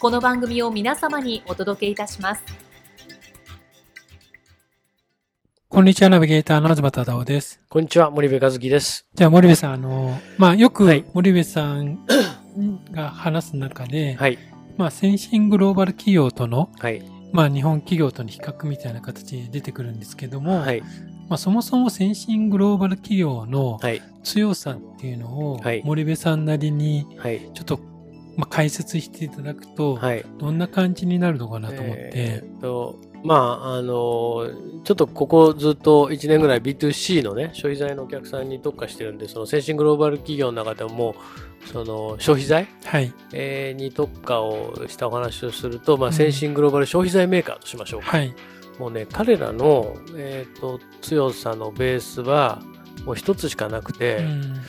この番組を皆様にお届けいたします。こんにちは、ナビゲーターの東忠夫です。こんにちは、森部和樹です。じゃあ、森部さん、あの、まあ、よく森部さんが話す中で、はい、まあ、先進グローバル企業との、はい、まあ、日本企業との比較みたいな形で出てくるんですけども、はい、まあ、そもそも先進グローバル企業の強さっていうのを、森部さんなりに、ちょっとまあ、解説していただくと、はい、どんな感じになるのかなと思って。えー、とまあ、あのちょっとここずっと1年ぐらい B2C のね、消費財のお客さんに特化してるんで、その先進グローバル企業の中でも、その消費財、はい。えー、に特化をしたお話をすると、まあ、先進グローバル消費財メーカーとしましょうか。うん、はい、もうね、彼らの、えーと、強さのベースは、もう一つしかなくて、うん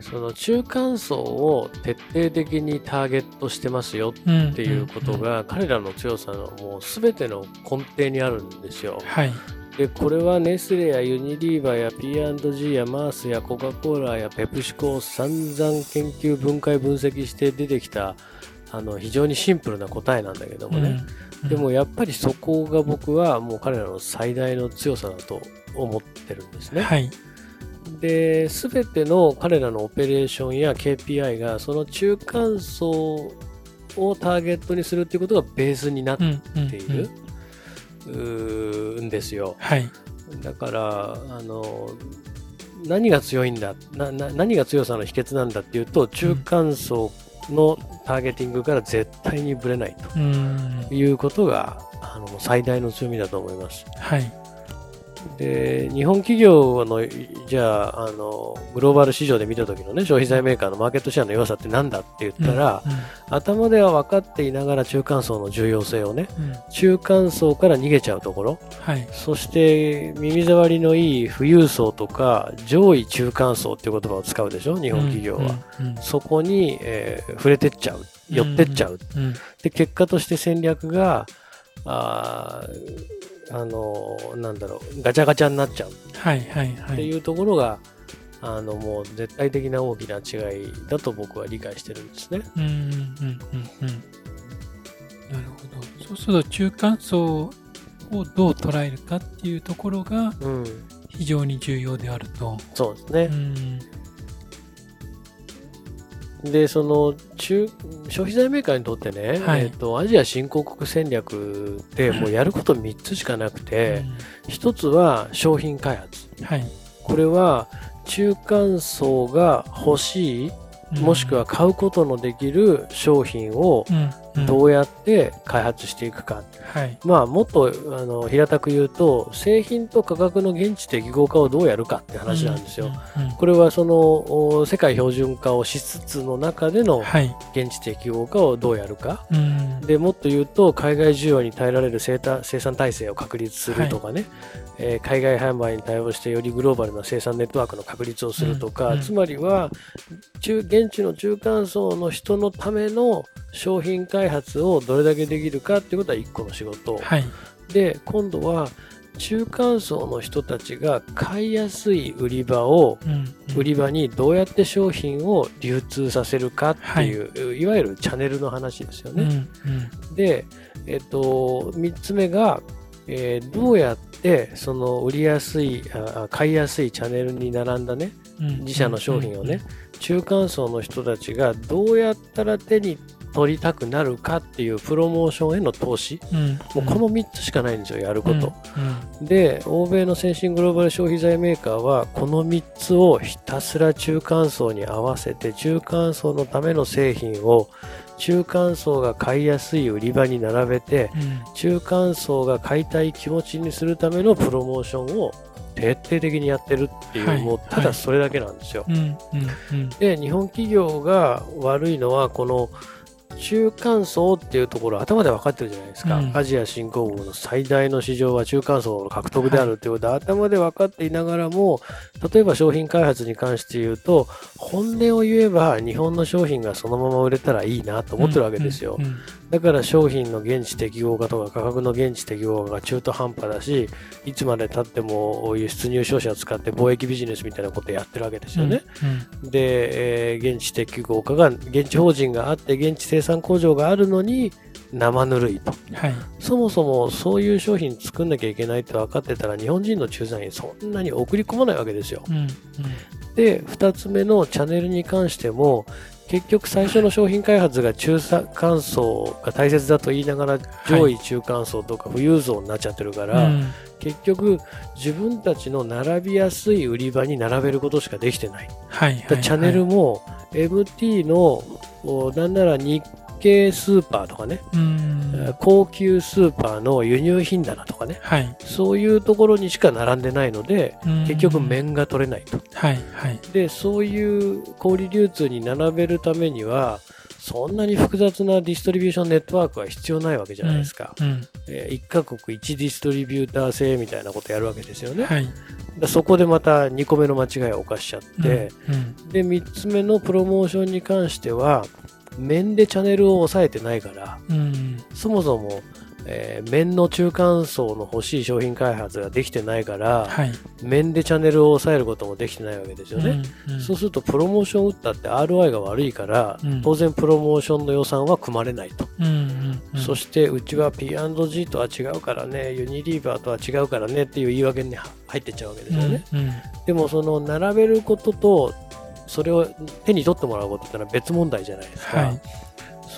その中間層を徹底的にターゲットしてますよっていうことが、彼らの強さのもう全ての根底にあるんですよ。はい、でこれはネスレやユニリーバーや P&G やマースやコカ・コーラやペプシコを散々研究分解分析して出てきたあの非常にシンプルな答えなんだけどもね、うんうん、でもやっぱりそこが僕はもう彼らの最大の強さだと思ってるんですね。はいで、すべての彼らのオペレーションや KPI が、その中間層をターゲットにするっていうことがベースになっている、んですよ。はい。だから、あの、何が強いんだな何が強さの秘訣なんだっていうと、中間層のターゲティングから絶対にぶれないということが、あの最大の強みだと思います。はい。で日本企業のじゃああのグローバル市場で見た時の、ね、消費財メーカーのマーケットシェアの良さって何だって言ったら、うんうん、頭では分かっていながら中間層の重要性をね、うん、中間層から逃げちゃうところ、はい、そして耳障りのいい富裕層とか上位中間層っていう言葉を使うでしょ日本企業は、うんうんうん、そこに、えー、触れてっちゃう寄ってっちゃう、うん。うん、で結果として戦略がああのなんだろうガチャガチャになっちゃうはいはいはいっていうところがあのもう絶対的な大きな違いだと僕は理解してるんですね。うんうんうんうん。なるほど。そうすると中間層をどう捉えるかっていうところが非常に重要であると。うん、そうですね。うんで、その中消費財メーカーにとってね、はい、えーと、アジア新興国戦略ってもうやること3つしかなくて、うん、1つは商品開発、はい、これは中間層が欲しいもしくは買うことのできる商品をどうやって開発していくか、うんはい、まあもっとあの平たく言うと製品と価格の現地適合化をどうやるかって話なんですよ。これはその世界標準化をしつつの中での現地適合化をどうやるか、はい、でもっと言うと海外需要に耐えられる生産体制を確立するとかね、はい、えー、海外販売に対応してよりグローバルな生産ネットワークの確立をするとか、うん、つまりは中現地の中間層の人のための商品開発をどれだけできるかっていうことは1個の仕事、はい、で今度は中間層の人たちが買いやすい売り場を、売り場にどうやって商品を流通させるかっていう、はい、いわゆるチャンネルの話ですよね。うんうん、で、えっと、3つ目が、えー、どうやってその売りやすいあ買いやすいチャンネルに並んだね、自社の商品をね、中間層の人たちがどうやったら手に取りたくなるかっていうプロモーションへの投資、うん、もうこの3つしかないんですよやること、うん、で欧米の先進グローバル消費財メーカーはこの3つをひたすら中間層に合わせて中間層のための製品を中間層が買いやすい売り場に並べて、うん、中間層が買いたい気持ちにするためのプロモーションを徹底的にやってるっていう、はい、もうただそれだけなんですよ。で日本企業が悪いのはこの中間層っていうところ頭で分かってるじゃないですか、うん、アジア新興国の最大の市場は中間層の獲得であるっていうことは、はい、頭で分かっていながらも例えば商品開発に関して言うと本音を言えば日本の商品がそのまま売れたらいいなと思ってるわけですよ、うんうんうん、だから商品の現地適合化とか価格の現地適合化が中途半端だしいつまでたっても輸出入商社を使って貿易ビジネスみたいなことをやってるわけですよね、うんうん、で、えー、現地適合化が現地法人があって現地生産工場があるのに生ぬるいと、はい、そもそもそういう商品作んなきゃいけないって分かってたら日本人の駐在員そんなに送り込まないわけですよ。うんうん、で2つ目のチャンネルに関しても結局最初の商品開発が中間層が大切だと言いながら上位中間層とか富裕層になっちゃってるから、はい、結局自分たちの並びやすい売り場に並べることしかできてない。はいはいはい、チャンネルも MT のなんなら日系スーパーとかね、高級スーパーの輸入品棚とかね、はい、そういうところにしか並んでないので、結局面が取れないと。はいはい、で、そういう小売流通に並べるためには、そんなに複雑なディストリビューションネットワークは必要ないわけじゃないですか。うんうん、えー、1カ国1ディストリビューター制みたいなことやるわけですよね。はい、そこでまた2個目の間違いを犯しちゃって、うんうん、で3つ目のプロモーションに関しては面でチャンネルを抑えてないから、うん、そもそも、えー、面の中間層の欲しい商品開発ができてないから、はい、面でチャンネルを抑えることもできてないわけですよね、うんうん、そうするとプロモーション打ったって ROI が悪いから、うん、当然プロモーションの予算は組まれないと、うんうんうん、そしてうちは P&G とは違うからねユニリーバーとは違うからねっていう言い訳に入ってっちゃうわけですよね、うんうん、でもその並べることとそれを手に取ってもらうことってのは別問題じゃないですか。はい、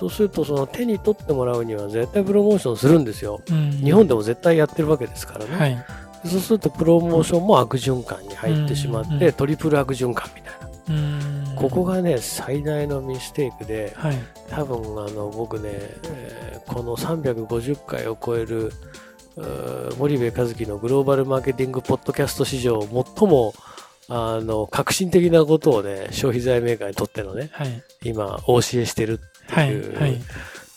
そうするとその手に取ってもらうには絶対プロモーションするんですよ、うん、日本でも絶対やってるわけですからね、はい、そうするとプロモーションも悪循環に入ってしまって、うん、トリプル悪循環みたいな、うん、ここがね最大のミステイクで、はい、多分あの僕ね、えー、この350回を超える森部和樹のグローバルマーケティングポッドキャスト史上最もあの、革新的なことをね、消費財メーカーにとってのね、はい、今、お教えしてるっていう、はい、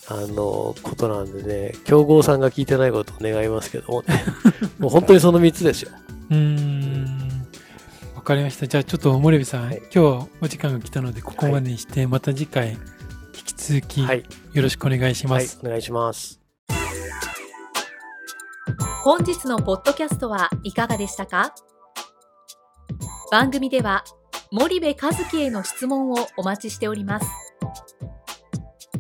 あの、ことなんでね、競合さんが聞いてないことを願いますけども、ね、もう本当にその3つですよ。うん。わかりました。じゃあちょっと森部さん、はい、今日お時間が来たので、ここまでにして、また次回、引き続き、よろしくお願いします。お願いします。本日のポッドキャストはいかがでしたか？番組では森部和樹への質問をお待ちしております。